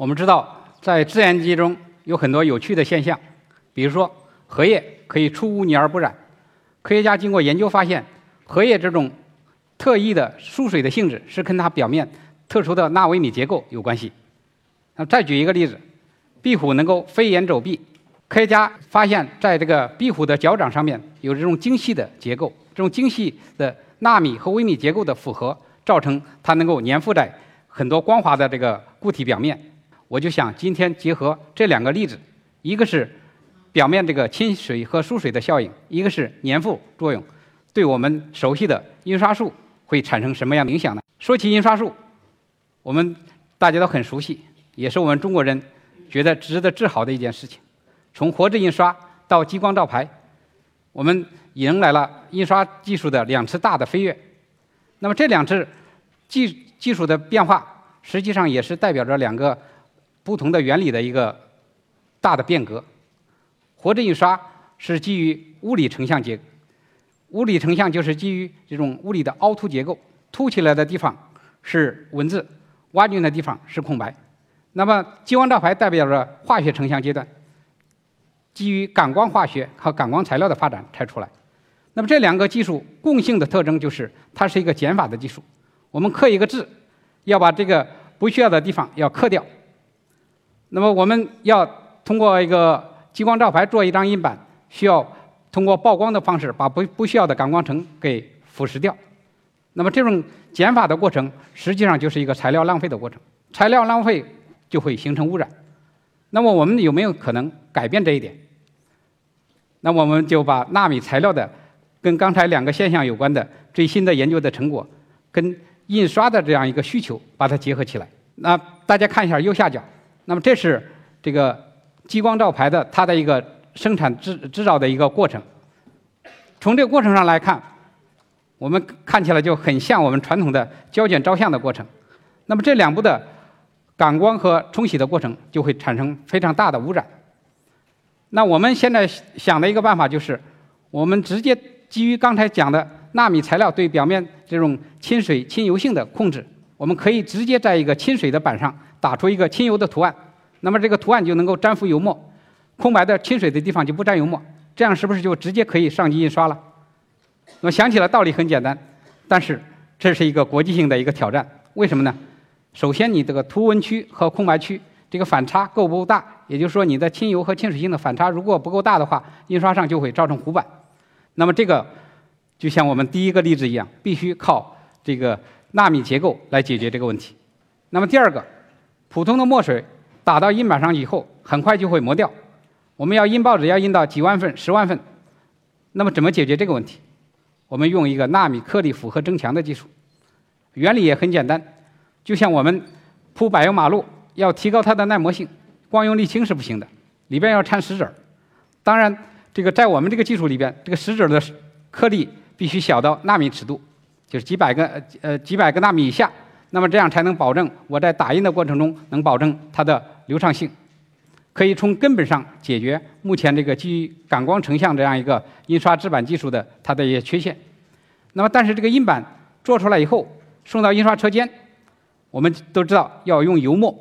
我们知道，在自然界中有很多有趣的现象，比如说荷叶可以出污泥而不染。科学家经过研究发现，荷叶这种特异的疏水的性质是跟它表面特殊的纳微米结构有关系。那再举一个例子，壁虎能够飞檐走壁，科学家发现，在这个壁虎的脚掌上面有这种精细的结构，这种精细的纳米和微米结构的复合，造成它能够粘附在很多光滑的这个固体表面。我就想今天结合这两个例子，一个是表面这个亲水和疏水的效应，一个是粘附作用，对我们熟悉的印刷术会产生什么样的影响呢？说起印刷术，我们大家都很熟悉，也是我们中国人觉得值得自豪的一件事情。从活字印刷到激光照排，我们迎来了印刷技术的两次大的飞跃。那么这两次技技术的变化，实际上也是代表着两个。不同的原理的一个大的变革，活字印刷是基于物理成像结，物理成像就是基于这种物理的凹凸结构，凸起来的地方是文字，挖进的地方是空白。那么激光照排代表着化学成像阶段，基于感光化学和感光材料的发展才出来。那么这两个技术共性的特征就是它是一个减法的技术。我们刻一个字，要把这个不需要的地方要刻掉。那么我们要通过一个激光照排做一张印版，需要通过曝光的方式把不不需要的感光层给腐蚀掉。那么这种减法的过程实际上就是一个材料浪费的过程，材料浪费就会形成污染。那么我们有没有可能改变这一点？那我们就把纳米材料的跟刚才两个现象有关的最新的研究的成果，跟印刷的这样一个需求把它结合起来。那大家看一下右下角。那么这是这个激光照排的它的一个生产制制造的一个过程。从这个过程上来看，我们看起来就很像我们传统的胶卷照相的过程。那么这两步的感光和冲洗的过程就会产生非常大的污染。那我们现在想的一个办法就是，我们直接基于刚才讲的纳米材料对表面这种亲水亲油性的控制，我们可以直接在一个亲水的板上。打出一个亲油的图案，那么这个图案就能够粘附油墨，空白的清水的地方就不沾油墨，这样是不是就直接可以上机印刷了？那么想起来道理很简单，但是这是一个国际性的一个挑战。为什么呢？首先，你这个图文区和空白区这个反差够不够大？也就是说，你的亲油和亲水性的反差如果不够大的话，印刷上就会造成糊板。那么这个就像我们第一个例子一样，必须靠这个纳米结构来解决这个问题。那么第二个。普通的墨水打到印板上以后，很快就会磨掉。我们要印报纸，要印到几万份、十万份，那么怎么解决这个问题？我们用一个纳米颗粒复合增强的技术，原理也很简单。就像我们铺柏油马路，要提高它的耐磨性，光用沥青是不行的，里边要掺石子儿。当然，这个在我们这个技术里边，这个石子儿的颗粒必须小到纳米尺度，就是几百个呃几百个纳米以下。那么这样才能保证我在打印的过程中能保证它的流畅性，可以从根本上解决目前这个基于感光成像这样一个印刷制版技术的它的一些缺陷。那么，但是这个印版做出来以后送到印刷车间，我们都知道要用油墨。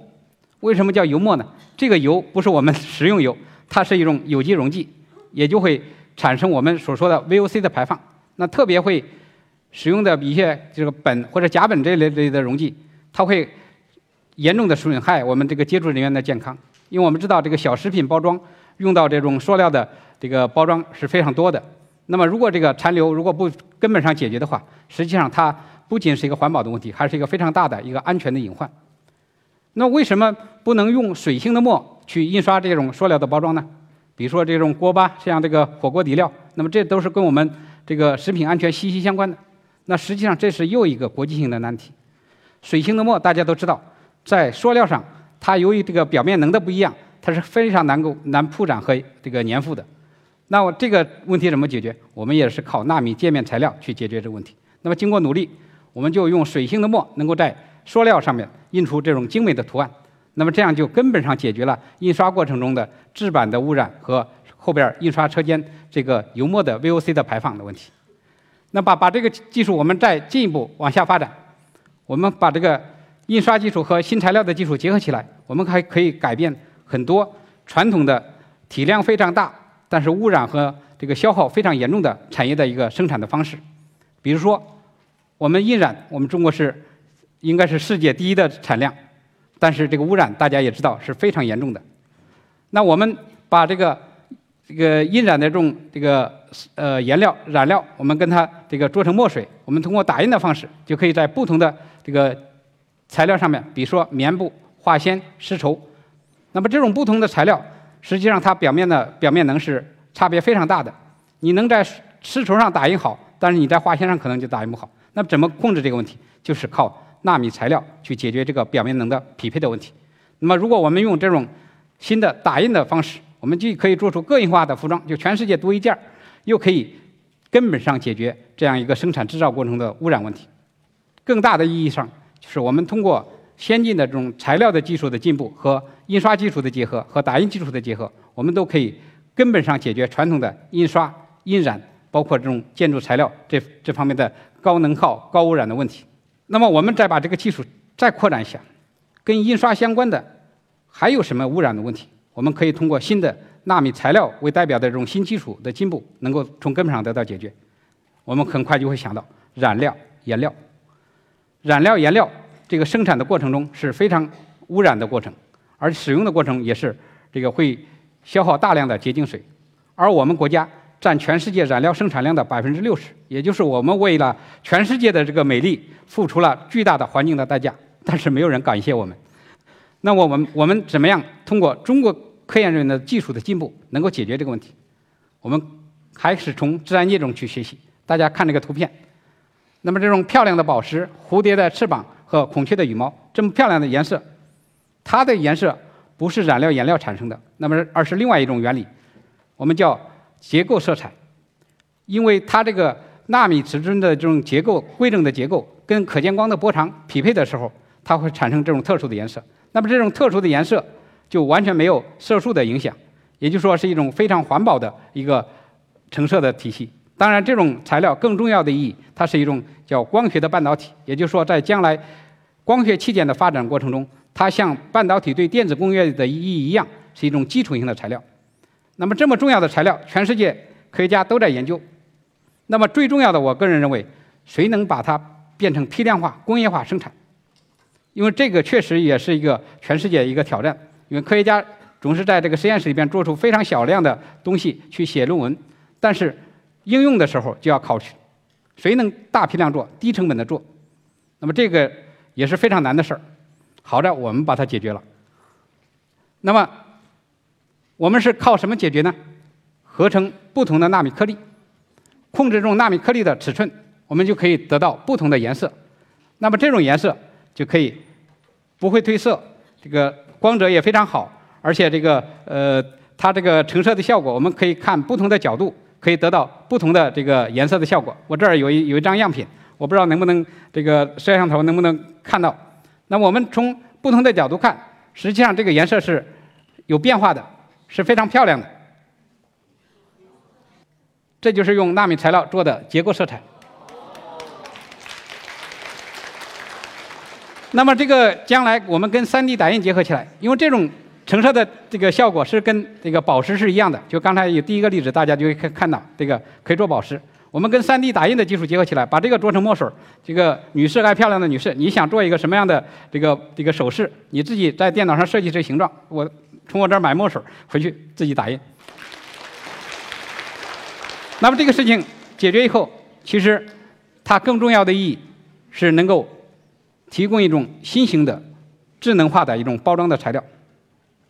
为什么叫油墨呢？这个油不是我们食用油，它是一种有机溶剂，也就会产生我们所说的 VOC 的排放。那特别会。使用的一些这个苯或者甲苯这类类的溶剂，它会严重的损害我们这个接触人员的健康。因为我们知道这个小食品包装用到这种塑料的这个包装是非常多的。那么如果这个残留如果不根本上解决的话，实际上它不仅是一个环保的问题，还是一个非常大的一个安全的隐患。那为什么不能用水性的墨去印刷这种塑料的包装呢？比如说这种锅巴，像这个火锅底料，那么这都是跟我们这个食品安全息息相关的。那实际上这是又一个国际性的难题。水性的墨大家都知道，在塑料上，它由于这个表面能的不一样，它是非常难够难铺展和这个粘附的。那我这个问题怎么解决？我们也是靠纳米界面材料去解决这个问题。那么经过努力，我们就用水性的墨能够在塑料上面印出这种精美的图案。那么这样就根本上解决了印刷过程中的制版的污染和后边印刷车间这个油墨的 VOC 的排放的问题。那把把这个技术我们再进一步往下发展，我们把这个印刷技术和新材料的技术结合起来，我们还可以改变很多传统的体量非常大，但是污染和这个消耗非常严重的产业的一个生产的方式。比如说，我们印染，我们中国是应该是世界第一的产量，但是这个污染大家也知道是非常严重的。那我们把这个这个印染的这种这个呃颜料染料，我们跟它这个做成墨水，我们通过打印的方式，就可以在不同的这个材料上面，比如说棉布、化纤、丝绸，那么这种不同的材料，实际上它表面的表面能是差别非常大的。你能在丝绸上打印好，但是你在化纤上可能就打印不好。那怎么控制这个问题？就是靠纳米材料去解决这个表面能的匹配的问题。那么如果我们用这种新的打印的方式，我们既可以做出个性化的服装，就全世界独一件儿，又可以根本上解决这样一个生产制造过程的污染问题。更大的意义上。就是我们通过先进的这种材料的技术的进步和印刷技术的结合和打印技术的结合，我们都可以根本上解决传统的印刷、印染，包括这种建筑材料这这方面的高能耗、高污染的问题。那么我们再把这个技术再扩展一下，跟印刷相关的还有什么污染的问题？我们可以通过新的纳米材料为代表的这种新技术的进步，能够从根本上得到解决。我们很快就会想到染料、颜料。染料颜料这个生产的过程中是非常污染的过程，而使用的过程也是这个会消耗大量的洁净水，而我们国家占全世界染料生产量的百分之六十，也就是我们为了全世界的这个美丽付出了巨大的环境的代价，但是没有人感谢我们。那我们我们怎么样通过中国科研人员的技术的进步能够解决这个问题？我们还是从自然界中去学习。大家看这个图片。那么这种漂亮的宝石、蝴蝶的翅膀和孔雀的羽毛，这么漂亮的颜色，它的颜色不是染料颜料产生的，那么而是另外一种原理，我们叫结构色彩。因为它这个纳米尺寸的这种结构规整的结构跟可见光的波长匹配的时候，它会产生这种特殊的颜色。那么这种特殊的颜色就完全没有色素的影响，也就是说是一种非常环保的一个成色的体系。当然，这种材料更重要的意义，它是一种叫光学的半导体。也就是说，在将来光学器件的发展过程中，它像半导体对电子工业的意义一样，是一种基础性的材料。那么，这么重要的材料，全世界科学家都在研究。那么，最重要的，我个人认为，谁能把它变成批量化、工业化生产？因为这个确实也是一个全世界一个挑战。因为科学家总是在这个实验室里边做出非常小量的东西去写论文，但是。应用的时候就要考虑，谁能大批量做、低成本的做，那么这个也是非常难的事儿。好在我们把它解决了。那么我们是靠什么解决呢？合成不同的纳米颗粒，控制这种纳米颗粒的尺寸，我们就可以得到不同的颜色。那么这种颜色就可以不会褪色，这个光泽也非常好，而且这个呃，它这个成色的效果，我们可以看不同的角度。可以得到不同的这个颜色的效果。我这儿有一有一张样品，我不知道能不能这个摄像头能不能看到。那我们从不同的角度看，实际上这个颜色是有变化的，是非常漂亮的。这就是用纳米材料做的结构色彩。那么这个将来我们跟 3D 打印结合起来，因为这种。成色的这个效果是跟这个宝石是一样的，就刚才有第一个例子，大家就会看看到这个可以做宝石。我们跟 3D 打印的技术结合起来，把这个做成墨水这个女士爱漂亮的女士，你想做一个什么样的这个这个首饰，你自己在电脑上设计这形状，我从我这儿买墨水回去自己打印。那么这个事情解决以后，其实它更重要的意义是能够提供一种新型的智能化的一种包装的材料。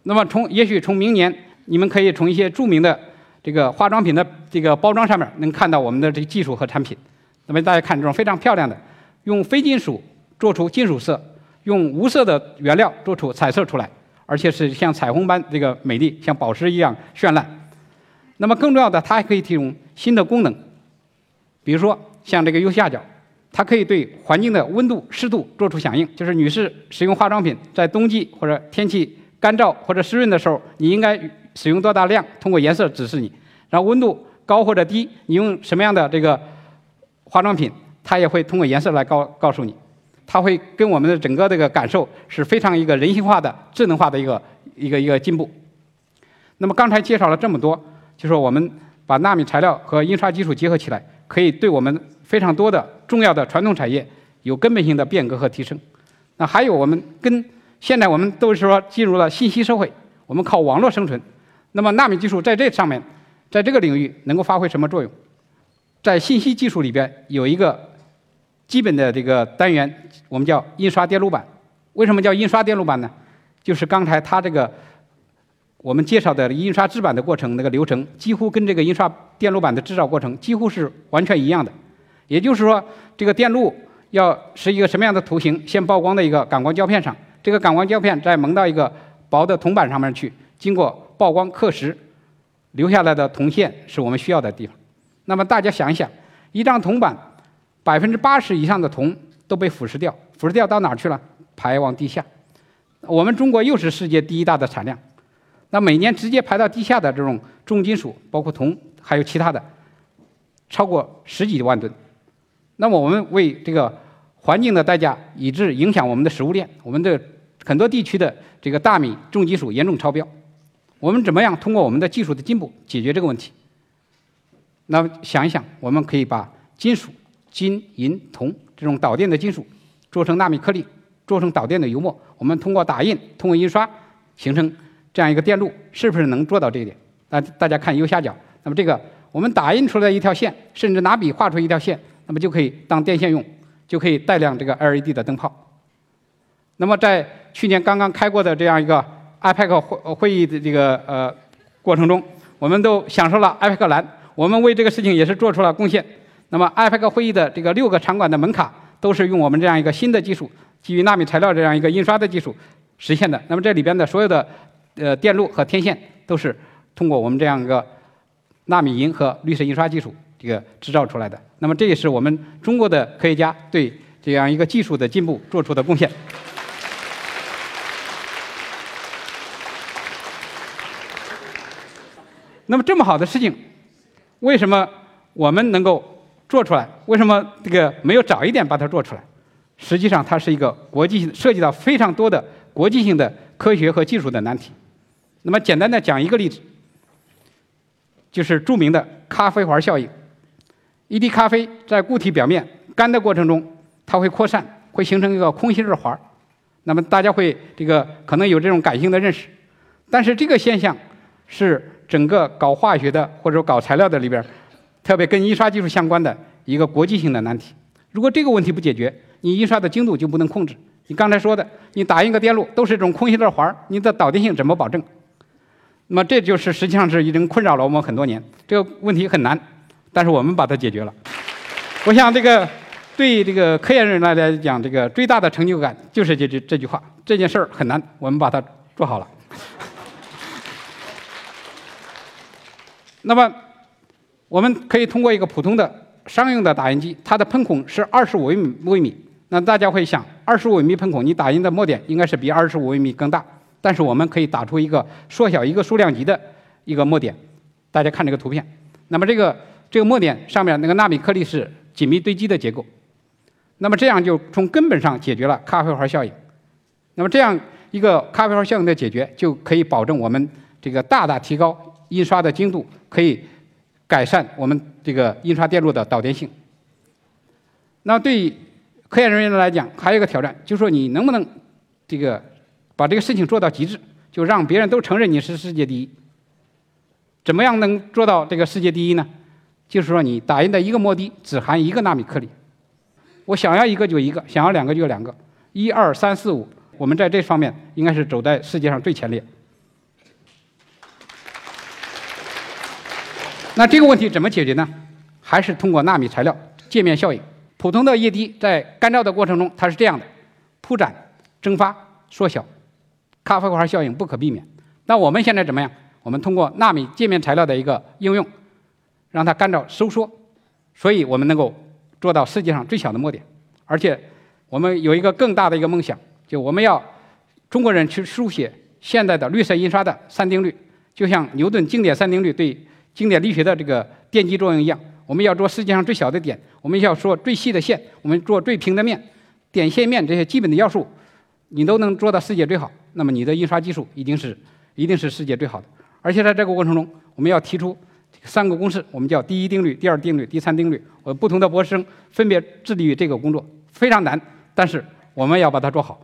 那么从也许从明年，你们可以从一些著名的这个化妆品的这个包装上面能看到我们的这个技术和产品。那么大家看这种非常漂亮的，用非金属做出金属色，用无色的原料做出彩色出来，而且是像彩虹般这个美丽，像宝石一样绚烂。那么更重要的，它还可以提供新的功能，比如说像这个右下角，它可以对环境的温度、湿度做出响应，就是女士使用化妆品在冬季或者天气。干燥或者湿润的时候，你应该使用多大量？通过颜色指示你。然后温度高或者低，你用什么样的这个化妆品，它也会通过颜色来告告诉你。它会跟我们的整个这个感受是非常一个人性化的、智能化的一个一个一个进步。那么刚才介绍了这么多，就说我们把纳米材料和印刷技术结合起来，可以对我们非常多的重要的传统产业有根本性的变革和提升。那还有我们跟现在我们都是说进入了信息社会，我们靠网络生存。那么纳米技术在这上面，在这个领域能够发挥什么作用？在信息技术里边有一个。基本的这个单元，我们叫印刷电路板。为什么叫印刷电路板呢？就是刚才它这个我们介绍的印刷制版的过程那个流程，几乎跟这个印刷电路板的制造过程几乎是完全一样的。也就是说，这个电路要是一个什么样的图形，先曝光在一个感光胶片上，这个感光胶片再蒙到一个薄的铜板上面去，经过曝光刻蚀，留下来的铜线是我们需要的地方。那么大家想一想，一张铜板。百分之八十以上的铜都被腐蚀掉，腐蚀掉到哪儿去了？排往地下。我们中国又是世界第一大的产量，那每年直接排到地下的这种重金属，包括铜，还有其他的，超过十几万吨。那么我们为这个环境的代价，以致影响我们的食物链，我们的很多地区的这个大米重金属严重超标。我们怎么样通过我们的技术的进步解决这个问题？那想一想，我们可以把金属。金、银、铜这种导电的金属，做成纳米颗粒，做成导电的油墨。我们通过打印、通过印刷，形成这样一个电路，是不是能做到这一点？那大家看右下角，那么这个我们打印出来一条线，甚至拿笔画出一条线，那么就可以当电线用，就可以带亮这个 LED 的灯泡。那么在去年刚刚开过的这样一个 IPAC 会会议的这个呃过程中，我们都享受了 IPAC 蓝，我们为这个事情也是做出了贡献。那么，IPAC 会议的这个六个场馆的门卡都是用我们这样一个新的技术，基于纳米材料这样一个印刷的技术实现的。那么这里边的所有的呃电路和天线都是通过我们这样一个纳米银和绿色印刷技术这个制造出来的。那么这也是我们中国的科学家对这样一个技术的进步做出的贡献。那么这么好的事情，为什么我们能够？做出来，为什么这个没有早一点把它做出来？实际上，它是一个国际性涉及到非常多的国际性的科学和技术的难题。那么，简单的讲一个例子，就是著名的咖啡环效应。一滴咖啡在固体表面干的过程中，它会扩散，会形成一个空心儿环。那么，大家会这个可能有这种感性的认识。但是，这个现象是整个搞化学的或者搞材料的里边。特别跟印刷技术相关的一个国际性的难题。如果这个问题不解决，你印刷的精度就不能控制。你刚才说的，你打印个电路都是这种空心的环，你的导电性怎么保证？那么这就是实际上是已经困扰了我们很多年。这个问题很难，但是我们把它解决了。我想这个对这个科研人来来讲，这个最大的成就感就是这这这句话：这件事儿很难，我们把它做好了。那么。我们可以通过一个普通的商用的打印机，它的喷孔是二十五微米微米。那大家会想，二十五微米喷孔，你打印的墨点应该是比二十五微米更大。但是我们可以打出一个缩小一个数量级的一个墨点。大家看这个图片，那么这个这个墨点上面那个纳米颗粒是紧密堆积的结构。那么这样就从根本上解决了咖啡花效应。那么这样一个咖啡花效应的解决，就可以保证我们这个大大提高印刷的精度，可以。改善我们这个印刷电路的导电性。那对科研人员来讲，还有一个挑战，就是说你能不能这个把这个事情做到极致，就让别人都承认你是世界第一。怎么样能做到这个世界第一呢？就是说你打印的一个墨滴只含一个纳米颗粒，我想要一个就一个，想要两个就两个，一二三四五，我们在这方面应该是走在世界上最前列。那这个问题怎么解决呢？还是通过纳米材料界面效应。普通的液滴在干燥的过程中，它是这样的：铺展、蒸发、缩小，咖啡环效应不可避免。那我们现在怎么样？我们通过纳米界面材料的一个应用，让它干燥收缩，所以我们能够做到世界上最小的墨点。而且我们有一个更大的一个梦想，就我们要中国人去书写现代的绿色印刷的三定律，就像牛顿经典三定律对。经典力学的这个电机作用一样，我们要做世界上最小的点，我们要做最细的线，我们做最平的面，点、线、面这些基本的要素，你都能做到世界最好，那么你的印刷技术一定是一定是世界最好的。而且在这个过程中，我们要提出三个公式，我们叫第一定律、第二定律、第三定律。我不同的博士生分别致力于这个工作，非常难，但是我们要把它做好。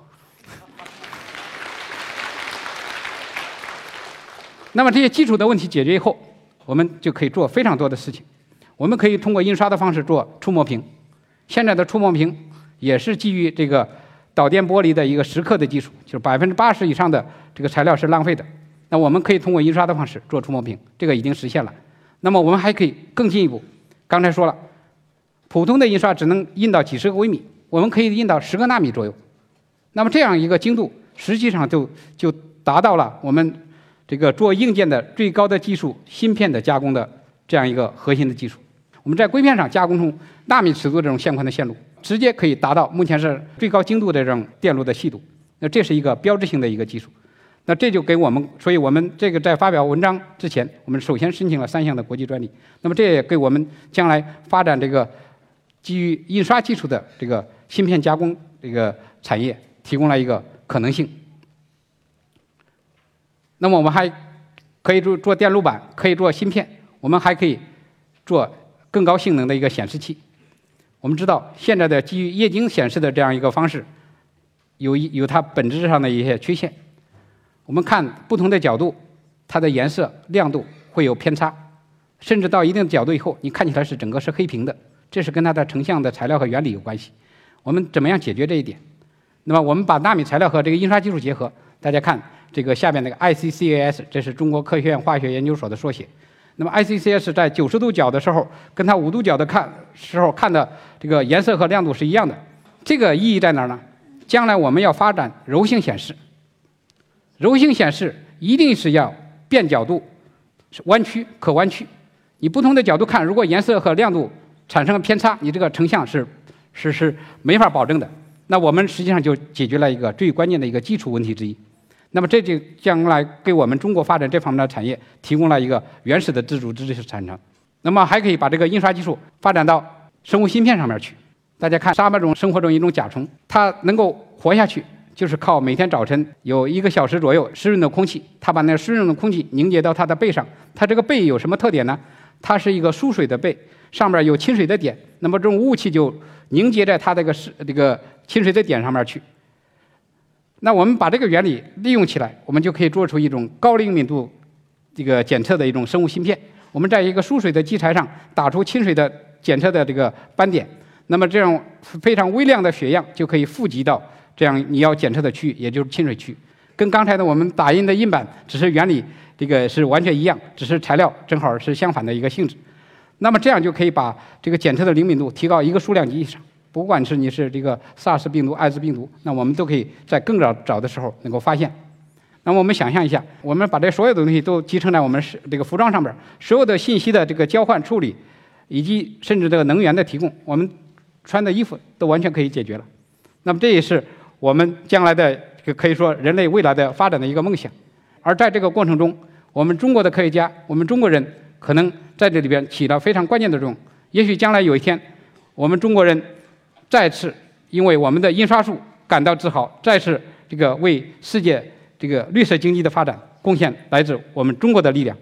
那么这些基础的问题解决以后，我们就可以做非常多的事情。我们可以通过印刷的方式做触摸屏，现在的触摸屏也是基于这个导电玻璃的一个蚀刻的技术，就是百分之八十以上的这个材料是浪费的。那我们可以通过印刷的方式做触摸屏，这个已经实现了。那么我们还可以更进一步，刚才说了，普通的印刷只能印到几十个微米，我们可以印到十个纳米左右。那么这样一个精度，实际上就就达到了我们。这个做硬件的最高的技术，芯片的加工的这样一个核心的技术，我们在硅片上加工出纳米尺度这种线宽的线路，直接可以达到目前是最高精度的这种电路的细度。那这是一个标志性的一个技术。那这就给我们，所以我们这个在发表文章之前，我们首先申请了三项的国际专利。那么这也给我们将来发展这个基于印刷技术的这个芯片加工这个产业提供了一个可能性。那么我们还可以做做电路板，可以做芯片，我们还可以做更高性能的一个显示器。我们知道现在的基于液晶显示的这样一个方式，有一有它本质上的一些缺陷。我们看不同的角度，它的颜色亮度会有偏差，甚至到一定的角度以后，你看起来是整个是黑屏的，这是跟它的成像的材料和原理有关系。我们怎么样解决这一点？那么我们把纳米材料和这个印刷技术结合，大家看。这个下面那个 ICCAS，这是中国科学院化学研究所的缩写。那么 ICCS 在九十度角的时候，跟它五度角的看时候看的这个颜色和亮度是一样的。这个意义在哪儿呢？将来我们要发展柔性显示，柔性显示一定是要变角度、弯曲、可弯曲。你不同的角度看，如果颜色和亮度产生了偏差，你这个成像是是是没法保证的。那我们实际上就解决了一个最关键的一个基础问题之一。那么这就将来给我们中国发展这方面的产业提供了一个原始的自主知识产生。那么还可以把这个印刷技术发展到生物芯片上面去。大家看沙漠中生活中一种甲虫，它能够活下去，就是靠每天早晨有一个小时左右湿润的空气，它把那湿润的空气凝结到它的背上。它这个背有什么特点呢？它是一个疏水的背，上面有亲水的点，那么这种雾气就凝结在它这个是这个亲水的点上面去。那我们把这个原理利用起来，我们就可以做出一种高灵敏度这个检测的一种生物芯片。我们在一个疏水的基材上打出亲水的检测的这个斑点，那么这样非常微量的血样就可以富集到这样你要检测的区域，也就是亲水区。跟刚才的我们打印的印版只是原理这个是完全一样，只是材料正好是相反的一个性质。那么这样就可以把这个检测的灵敏度提高一个数量级以上。不管是你是这个 SARS 病毒、艾滋病毒，那我们都可以在更早早的时候能够发现。那么我们想象一下，我们把这所有的东西都集成在我们是这个服装上边，所有的信息的这个交换处理，以及甚至这个能源的提供，我们穿的衣服都完全可以解决了。那么这也是我们将来的可以说人类未来的发展的一个梦想。而在这个过程中，我们中国的科学家，我们中国人可能在这里边起到非常关键的作用。也许将来有一天，我们中国人。再次因为我们的印刷术感到自豪，再次这个为世界这个绿色经济的发展贡献来自我们中国的力量。